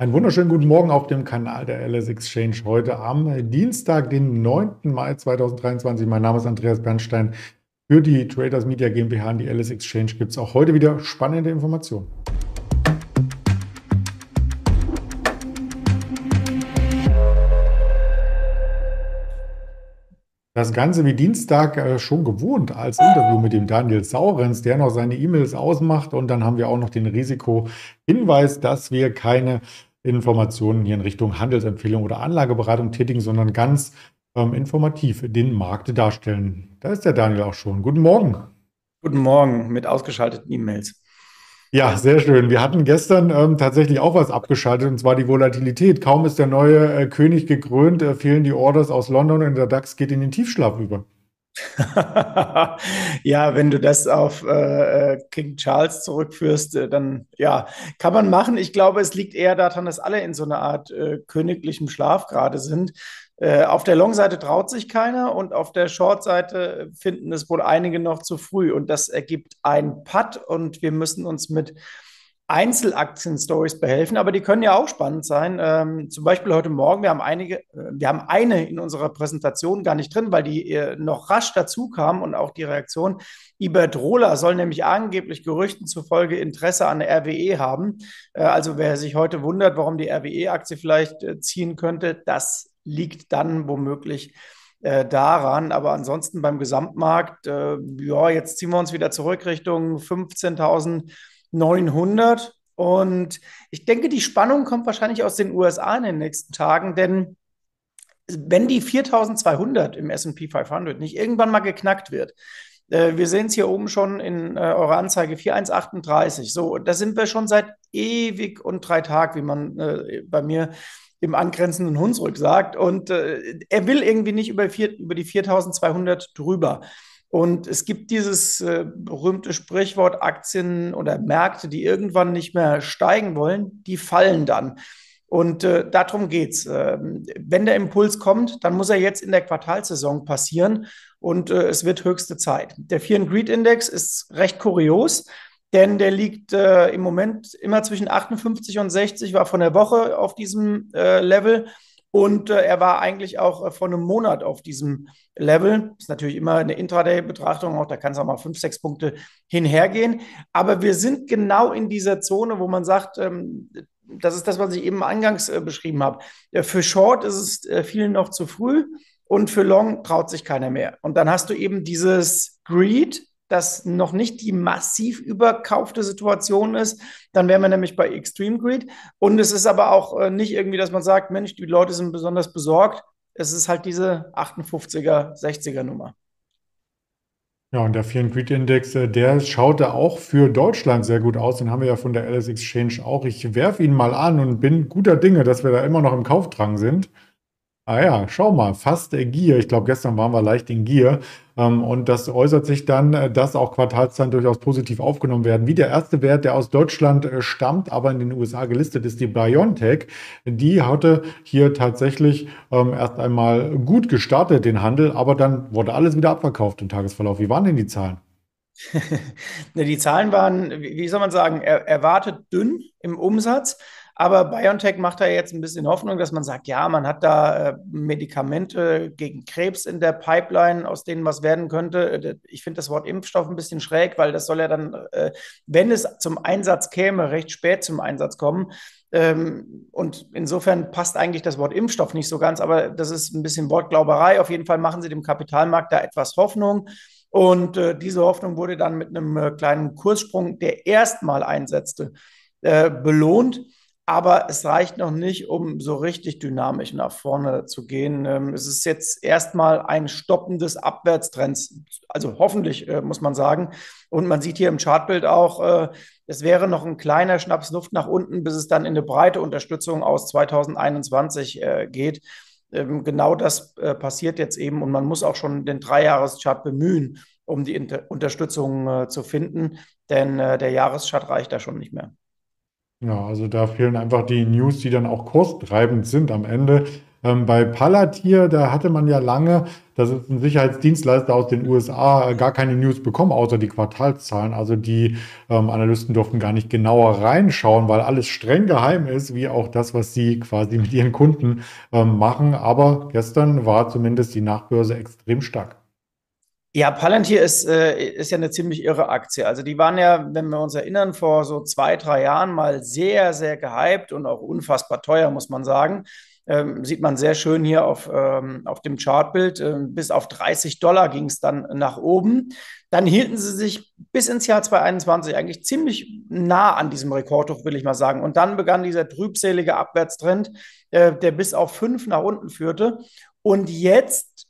Einen wunderschönen guten Morgen auf dem Kanal der LS Exchange heute am Dienstag, den 9. Mai 2023. Mein Name ist Andreas Bernstein. Für die Traders Media GmbH und die LS Exchange gibt es auch heute wieder spannende Informationen. Das Ganze wie Dienstag äh, schon gewohnt als Interview mit dem Daniel Saurens, der noch seine E-Mails ausmacht. Und dann haben wir auch noch den Risikohinweis, dass wir keine Informationen hier in Richtung Handelsempfehlung oder Anlageberatung tätigen, sondern ganz ähm, informativ den Markt darstellen. Da ist der Daniel auch schon. Guten Morgen. Guten Morgen mit ausgeschalteten E-Mails. Ja, sehr schön. Wir hatten gestern ähm, tatsächlich auch was abgeschaltet, und zwar die Volatilität. Kaum ist der neue äh, König gekrönt, äh, fehlen die Orders aus London und der DAX geht in den Tiefschlaf über. ja, wenn du das auf äh, King Charles zurückführst, äh, dann ja, kann man machen. Ich glaube, es liegt eher daran, dass alle in so einer Art äh, königlichem Schlaf gerade sind. Äh, auf der Long-Seite traut sich keiner und auf der Short-Seite finden es wohl einige noch zu früh. Und das ergibt ein Putt und wir müssen uns mit Einzelaktien-Stories behelfen, aber die können ja auch spannend sein. Ähm, zum Beispiel heute Morgen, wir haben einige, äh, wir haben eine in unserer Präsentation gar nicht drin, weil die äh, noch rasch dazu kam und auch die Reaktion. Iberdrola soll nämlich angeblich Gerüchten zufolge Interesse an RWE haben. Äh, also wer sich heute wundert, warum die RWE-Aktie vielleicht äh, ziehen könnte, das liegt dann womöglich äh, daran. Aber ansonsten beim Gesamtmarkt, äh, ja, jetzt ziehen wir uns wieder zurück Richtung 15.000. 900. Und ich denke, die Spannung kommt wahrscheinlich aus den USA in den nächsten Tagen, denn wenn die 4200 im SP 500 nicht irgendwann mal geknackt wird, äh, wir sehen es hier oben schon in äh, eurer Anzeige 4138. So, da sind wir schon seit ewig und drei Tagen, wie man äh, bei mir im angrenzenden Hunsrück sagt. Und äh, er will irgendwie nicht über, vier, über die 4200 drüber. Und es gibt dieses äh, berühmte Sprichwort, Aktien oder Märkte, die irgendwann nicht mehr steigen wollen, die fallen dann. Und äh, darum geht's. Ähm, wenn der Impuls kommt, dann muss er jetzt in der Quartalsaison passieren und äh, es wird höchste Zeit. Der Fear Greed Index ist recht kurios, denn der liegt äh, im Moment immer zwischen 58 und 60, war von der Woche auf diesem äh, Level und äh, er war eigentlich auch äh, vor einem Monat auf diesem Level. Ist natürlich immer eine Intraday-Betrachtung, auch da kann es auch mal fünf, sechs Punkte hinhergehen. Aber wir sind genau in dieser Zone, wo man sagt, ähm, das ist das, was ich eben eingangs äh, beschrieben habe. Äh, für Short ist es äh, vielen noch zu früh und für Long traut sich keiner mehr. Und dann hast du eben dieses Greed, das noch nicht die massiv überkaufte Situation ist, dann wären wir nämlich bei Extreme Greed. Und es ist aber auch äh, nicht irgendwie, dass man sagt, Mensch, die Leute sind besonders besorgt. Es ist halt diese 58er, 60er Nummer. Ja, und der Fear Greed Index, äh, der schaute auch für Deutschland sehr gut aus. Den haben wir ja von der LS Exchange auch. Ich werfe ihn mal an und bin guter Dinge, dass wir da immer noch im Kaufdrang sind. Ah ja, schau mal, fast äh, Gier. Ich glaube, gestern waren wir leicht in Gier. Ähm, und das äußert sich dann, äh, dass auch Quartalszahlen durchaus positiv aufgenommen werden. Wie der erste Wert, der aus Deutschland äh, stammt, aber in den USA gelistet ist, die BioNTech. Die hatte hier tatsächlich ähm, erst einmal gut gestartet, den Handel, aber dann wurde alles wieder abverkauft im Tagesverlauf. Wie waren denn die Zahlen? die Zahlen waren, wie soll man sagen, erwartet dünn im Umsatz. Aber BioNTech macht da jetzt ein bisschen Hoffnung, dass man sagt, ja, man hat da äh, Medikamente gegen Krebs in der Pipeline, aus denen was werden könnte. Äh, ich finde das Wort Impfstoff ein bisschen schräg, weil das soll ja dann, äh, wenn es zum Einsatz käme, recht spät zum Einsatz kommen. Ähm, und insofern passt eigentlich das Wort Impfstoff nicht so ganz, aber das ist ein bisschen Wortglauberei. Auf jeden Fall machen sie dem Kapitalmarkt da etwas Hoffnung. Und diese Hoffnung wurde dann mit einem kleinen Kurssprung, der erstmal einsetzte, belohnt aber es reicht noch nicht, um so richtig dynamisch nach vorne zu gehen. Ähm, es ist jetzt erstmal ein Stoppen des Abwärtstrends, also hoffentlich äh, muss man sagen. Und man sieht hier im Chartbild auch, äh, es wäre noch ein kleiner Schnaps Luft nach unten, bis es dann in eine breite Unterstützung aus 2021 äh, geht. Ähm, genau das passiert jetzt eben und man muss auch schon den Dreijahreschart bemühen, um die Unterstützung zu finden, denn der Jahreschart reicht da schon nicht mehr. Ja, also da fehlen einfach die News, die dann auch kurstreibend sind am Ende. Ähm, bei Palantir, da hatte man ja lange dass es ein Sicherheitsdienstleister aus den USA gar keine News bekommen, außer die Quartalszahlen. Also die ähm, Analysten durften gar nicht genauer reinschauen, weil alles streng geheim ist, wie auch das, was sie quasi mit ihren Kunden ähm, machen. Aber gestern war zumindest die Nachbörse extrem stark. Ja, Palantir ist, äh, ist ja eine ziemlich irre Aktie. Also die waren ja, wenn wir uns erinnern, vor so zwei, drei Jahren mal sehr, sehr gehypt und auch unfassbar teuer, muss man sagen. Ähm, sieht man sehr schön hier auf, ähm, auf dem Chartbild. Ähm, bis auf 30 Dollar ging es dann nach oben. Dann hielten sie sich bis ins Jahr 2021 eigentlich ziemlich nah an diesem Rekordhoch, will ich mal sagen. Und dann begann dieser trübselige Abwärtstrend, äh, der bis auf fünf nach unten führte. Und jetzt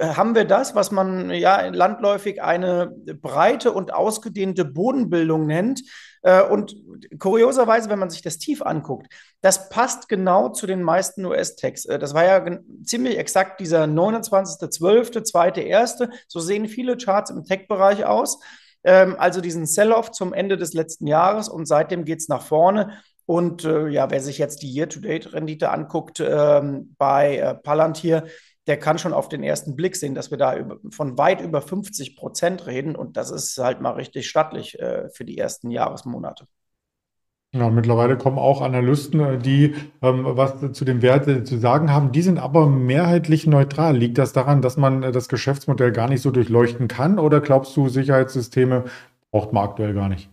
haben wir das, was man ja landläufig eine breite und ausgedehnte Bodenbildung nennt. Äh, und kurioserweise, wenn man sich das tief anguckt, das passt genau zu den meisten US-Tags. Äh, das war ja ziemlich exakt dieser 29.12., zweite, erste. So sehen viele Charts im Tech-Bereich aus. Ähm, also diesen Sell-off zum Ende des letzten Jahres und seitdem geht es nach vorne. Und äh, ja, wer sich jetzt die Year-to-Date-Rendite anguckt ähm, bei Palantir, der kann schon auf den ersten Blick sehen, dass wir da über, von weit über 50 Prozent reden. Und das ist halt mal richtig stattlich äh, für die ersten Jahresmonate. Ja, mittlerweile kommen auch Analysten, äh, die ähm, was zu dem Wert äh, zu sagen haben. Die sind aber mehrheitlich neutral. Liegt das daran, dass man äh, das Geschäftsmodell gar nicht so durchleuchten kann? Oder glaubst du, Sicherheitssysteme braucht man aktuell gar nicht?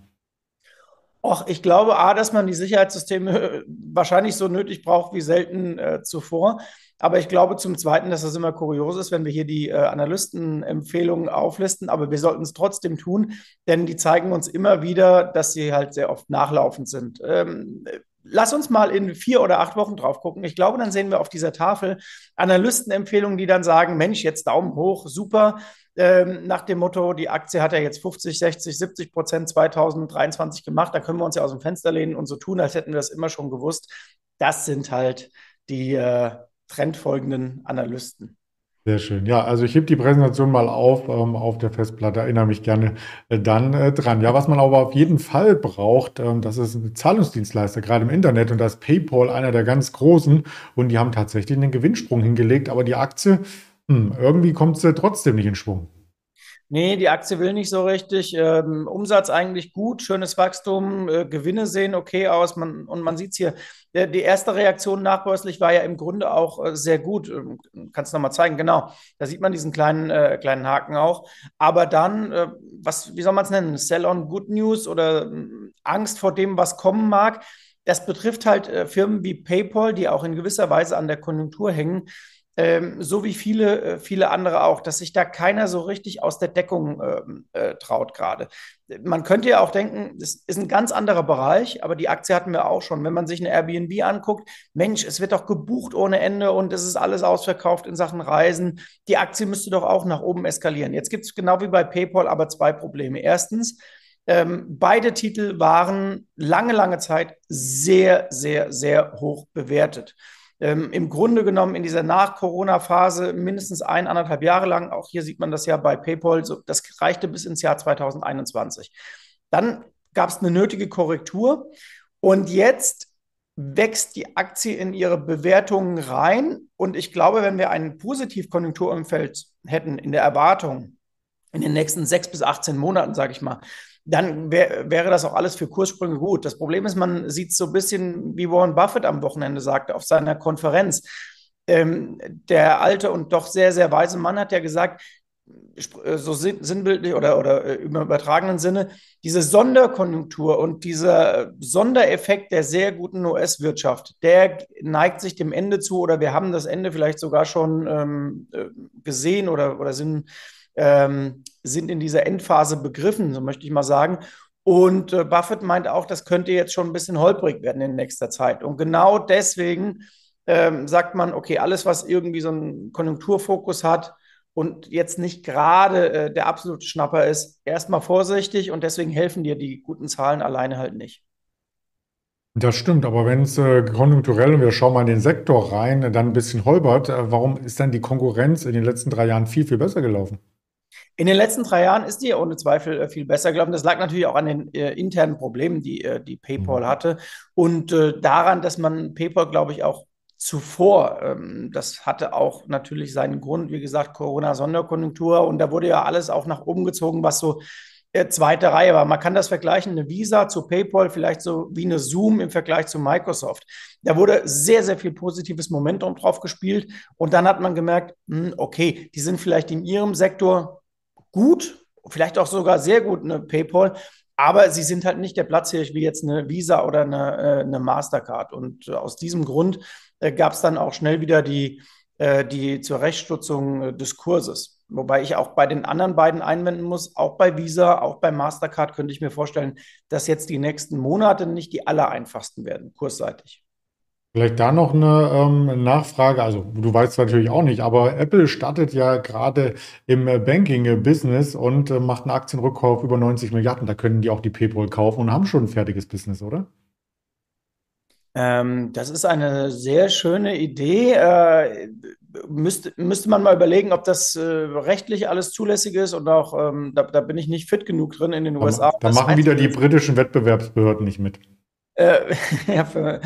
Och, ich glaube, A, dass man die Sicherheitssysteme wahrscheinlich so nötig braucht wie selten äh, zuvor. Aber ich glaube zum Zweiten, dass das immer kurios ist, wenn wir hier die äh, Analystenempfehlungen auflisten. Aber wir sollten es trotzdem tun, denn die zeigen uns immer wieder, dass sie halt sehr oft nachlaufend sind. Ähm, Lass uns mal in vier oder acht Wochen drauf gucken. Ich glaube, dann sehen wir auf dieser Tafel Analystenempfehlungen, die dann sagen, Mensch, jetzt Daumen hoch, super. Ähm, nach dem Motto, die Aktie hat ja jetzt 50, 60, 70 Prozent 2023 gemacht. Da können wir uns ja aus dem Fenster lehnen und so tun, als hätten wir das immer schon gewusst. Das sind halt die äh, trendfolgenden Analysten. Sehr schön. Ja, also ich hebe die Präsentation mal auf ähm, auf der Festplatte, erinnere mich gerne äh, dann äh, dran. Ja, was man aber auf jeden Fall braucht, ähm, das ist ein Zahlungsdienstleister, gerade im Internet und da ist PayPal einer der ganz großen und die haben tatsächlich einen Gewinnsprung hingelegt, aber die Aktie, hm, irgendwie kommt sie trotzdem nicht in Schwung. Nee, die Aktie will nicht so richtig. Ähm, Umsatz eigentlich gut, schönes Wachstum, äh, Gewinne sehen okay aus. Man, und man sieht es hier, der, die erste Reaktion nachbörslich war ja im Grunde auch äh, sehr gut. Ähm, kannst du nochmal zeigen, genau. Da sieht man diesen kleinen, äh, kleinen Haken auch. Aber dann, äh, was, wie soll man es nennen? Sell on Good News oder äh, Angst vor dem, was kommen mag. Das betrifft halt äh, Firmen wie PayPal, die auch in gewisser Weise an der Konjunktur hängen ähm, so wie viele, äh, viele andere auch, dass sich da keiner so richtig aus der Deckung ähm, äh, traut gerade. Man könnte ja auch denken, das ist ein ganz anderer Bereich, aber die Aktie hatten wir auch schon. Wenn man sich eine Airbnb anguckt, Mensch, es wird doch gebucht ohne Ende und es ist alles ausverkauft in Sachen Reisen. Die Aktie müsste doch auch nach oben eskalieren. Jetzt gibt es genau wie bei PayPal aber zwei Probleme. Erstens, ähm, beide Titel waren lange, lange Zeit sehr, sehr, sehr hoch bewertet ähm, im Grunde genommen in dieser Nach-Corona-Phase mindestens ein, anderthalb Jahre lang, auch hier sieht man das ja bei PayPal, so, das reichte bis ins Jahr 2021. Dann gab es eine nötige Korrektur und jetzt wächst die Aktie in ihre Bewertungen rein. Und ich glaube, wenn wir ein Positivkonjunkturumfeld hätten in der Erwartung in den nächsten sechs bis 18 Monaten, sage ich mal, dann wär, wäre das auch alles für Kurssprünge gut. Das Problem ist, man sieht es so ein bisschen, wie Warren Buffett am Wochenende sagte, auf seiner Konferenz. Ähm, der alte und doch sehr, sehr weise Mann hat ja gesagt, äh, so sinnbildlich oder, oder äh, im übertragenen Sinne, diese Sonderkonjunktur und dieser Sondereffekt der sehr guten US-Wirtschaft, der neigt sich dem Ende zu oder wir haben das Ende vielleicht sogar schon ähm, äh, gesehen oder, oder sind ähm, sind in dieser Endphase begriffen, so möchte ich mal sagen. Und äh, Buffett meint auch, das könnte jetzt schon ein bisschen holprig werden in nächster Zeit. Und genau deswegen ähm, sagt man, okay, alles, was irgendwie so einen Konjunkturfokus hat und jetzt nicht gerade äh, der absolute Schnapper ist, erstmal vorsichtig und deswegen helfen dir die guten Zahlen alleine halt nicht. Das stimmt, aber wenn es äh, konjunkturell, und wir schauen mal in den Sektor rein, dann ein bisschen holpert, äh, warum ist dann die Konkurrenz in den letzten drei Jahren viel, viel besser gelaufen? In den letzten drei Jahren ist die ohne Zweifel äh, viel besser gelaufen. Das lag natürlich auch an den äh, internen Problemen, die, äh, die PayPal mhm. hatte und äh, daran, dass man PayPal, glaube ich, auch zuvor. Ähm, das hatte auch natürlich seinen Grund, wie gesagt, Corona-Sonderkonjunktur und da wurde ja alles auch nach oben gezogen, was so äh, zweite Reihe war. Man kann das vergleichen, eine Visa zu PayPal, vielleicht so wie eine Zoom im Vergleich zu Microsoft. Da wurde sehr, sehr viel positives Momentum drauf gespielt und dann hat man gemerkt, hm, okay, die sind vielleicht in ihrem Sektor gut, vielleicht auch sogar sehr gut, eine PayPal, aber sie sind halt nicht der Platzhirsch wie jetzt eine Visa oder eine, äh, eine Mastercard. Und aus diesem Grund äh, gab es dann auch schnell wieder die, äh, die Zurechtstutzung äh, des Kurses. Wobei ich auch bei den anderen beiden einwenden muss, auch bei Visa, auch bei Mastercard könnte ich mir vorstellen, dass jetzt die nächsten Monate nicht die allereinfachsten werden, kursseitig. Vielleicht da noch eine ähm, Nachfrage. Also, du weißt natürlich auch nicht, aber Apple startet ja gerade im äh, Banking-Business und äh, macht einen Aktienrückkauf über 90 Milliarden. Da können die auch die PayPal kaufen und haben schon ein fertiges Business, oder? Ähm, das ist eine sehr schöne Idee. Äh, müsste, müsste man mal überlegen, ob das äh, rechtlich alles zulässig ist und auch, ähm, da, da, bin ich nicht fit genug drin in den Da, USA. da machen wieder die britischen Wettbewerbsbehörden nicht mit. Äh, ja, für,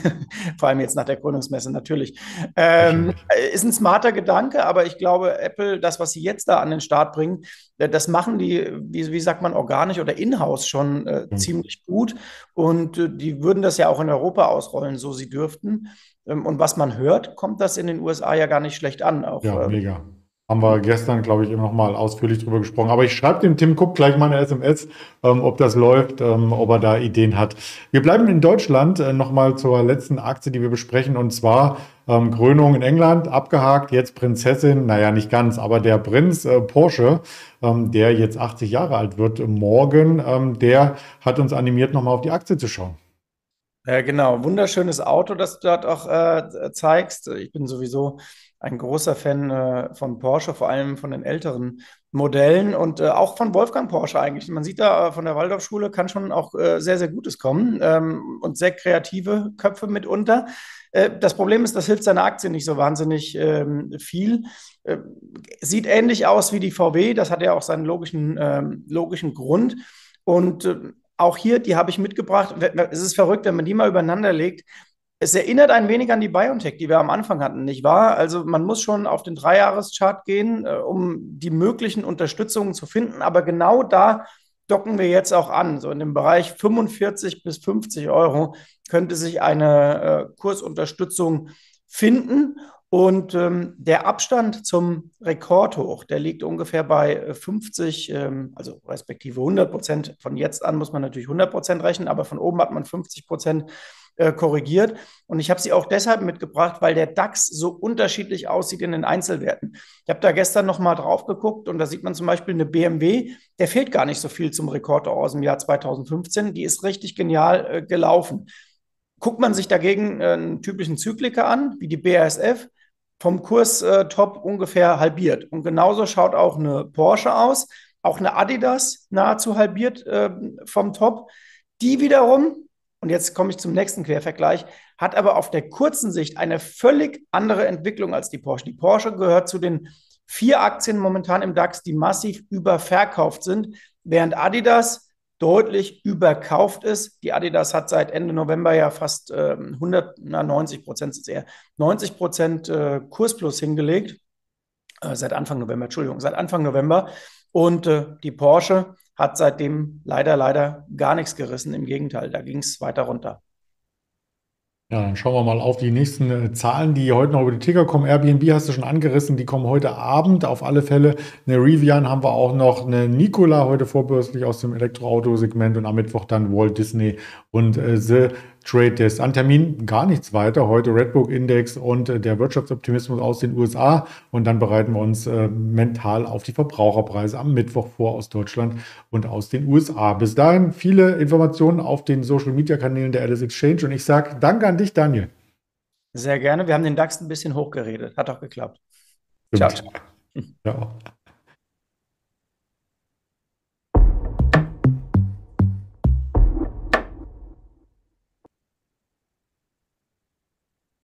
vor allem jetzt nach der Gründungsmesse natürlich. Ähm, ist ein smarter Gedanke, aber ich glaube, Apple, das, was sie jetzt da an den Start bringen, äh, das machen die, wie, wie sagt man, organisch oder in-house schon äh, mhm. ziemlich gut. Und äh, die würden das ja auch in Europa ausrollen, so sie dürften. Ähm, und was man hört, kommt das in den USA ja gar nicht schlecht an. Auch, ja, ähm, mega. Haben wir gestern, glaube ich, eben noch mal ausführlich drüber gesprochen. Aber ich schreibe dem Tim Cook gleich mal eine SMS, ähm, ob das läuft, ähm, ob er da Ideen hat. Wir bleiben in Deutschland äh, noch mal zur letzten Aktie, die wir besprechen, und zwar ähm, Krönung in England, abgehakt, jetzt Prinzessin, naja, nicht ganz, aber der Prinz äh, Porsche, ähm, der jetzt 80 Jahre alt wird morgen, ähm, der hat uns animiert, noch mal auf die Aktie zu schauen. Äh, genau, wunderschönes Auto, das du dort auch äh, zeigst. Ich bin sowieso ein großer Fan äh, von Porsche, vor allem von den älteren Modellen und äh, auch von Wolfgang Porsche eigentlich. Man sieht da äh, von der Waldorfschule kann schon auch sehr, sehr Gutes kommen ähm, und sehr kreative Köpfe mitunter. Das Problem ist, das hilft seiner Aktie nicht so wahnsinnig ähm, viel. Sieht ähnlich aus wie die VW, das hat ja auch seinen logischen, ähm, logischen Grund. Und auch hier, die habe ich mitgebracht. Es ist verrückt, wenn man die mal übereinander legt es erinnert ein wenig an die BioNTech, die wir am Anfang hatten, nicht wahr? Also man muss schon auf den Dreijahreschart gehen, äh, um die möglichen Unterstützungen zu finden. Aber genau da docken wir jetzt auch an. So in dem Bereich 45 bis 50 Euro könnte sich eine äh, Kursunterstützung finden. Und ähm, der Abstand zum Rekordhoch, der liegt ungefähr bei 50, ähm, also respektive 100 Prozent. Von jetzt an muss man natürlich 100 Prozent rechnen, aber von oben hat man 50 Prozent äh, korrigiert. Und ich habe sie auch deshalb mitgebracht, weil der DAX so unterschiedlich aussieht in den Einzelwerten. Ich habe da gestern noch mal drauf geguckt und da sieht man zum Beispiel eine BMW, der fehlt gar nicht so viel zum Rekord aus dem Jahr 2015. Die ist richtig genial äh, gelaufen. Guckt man sich dagegen äh, einen typischen Zykliker an, wie die BASF, vom Kurs äh, top ungefähr halbiert. Und genauso schaut auch eine Porsche aus, auch eine Adidas nahezu halbiert äh, vom Top. Die wiederum und jetzt komme ich zum nächsten Quervergleich, hat aber auf der kurzen Sicht eine völlig andere Entwicklung als die Porsche. Die Porsche gehört zu den vier Aktien momentan im DAX, die massiv überverkauft sind, während Adidas deutlich überkauft ist. Die Adidas hat seit Ende November ja fast äh, 190 Prozent, eher 90 Prozent äh, Kursplus hingelegt. Äh, seit Anfang November, Entschuldigung, seit Anfang November. Und äh, die Porsche hat seitdem leider, leider gar nichts gerissen. Im Gegenteil, da ging es weiter runter. Ja, dann schauen wir mal auf die nächsten äh, Zahlen, die heute noch über die Ticker kommen. Airbnb hast du schon angerissen, die kommen heute Abend. Auf alle Fälle eine Rivian haben wir auch noch, eine Nikola heute vorbörslich aus dem Elektroautosegment und am Mittwoch dann Walt Disney und äh, The Trade Desk. An Termin gar nichts weiter. Heute Redbook Index und äh, der Wirtschaftsoptimismus aus den USA. Und dann bereiten wir uns äh, mental auf die Verbraucherpreise am Mittwoch vor aus Deutschland und aus den USA. Bis dahin viele Informationen auf den Social Media Kanälen der Alice Exchange. Und ich sage Danke an dich, Daniel. Sehr gerne. Wir haben den DAX ein bisschen hochgeredet. Hat auch geklappt. Stimmt. Ciao. ciao.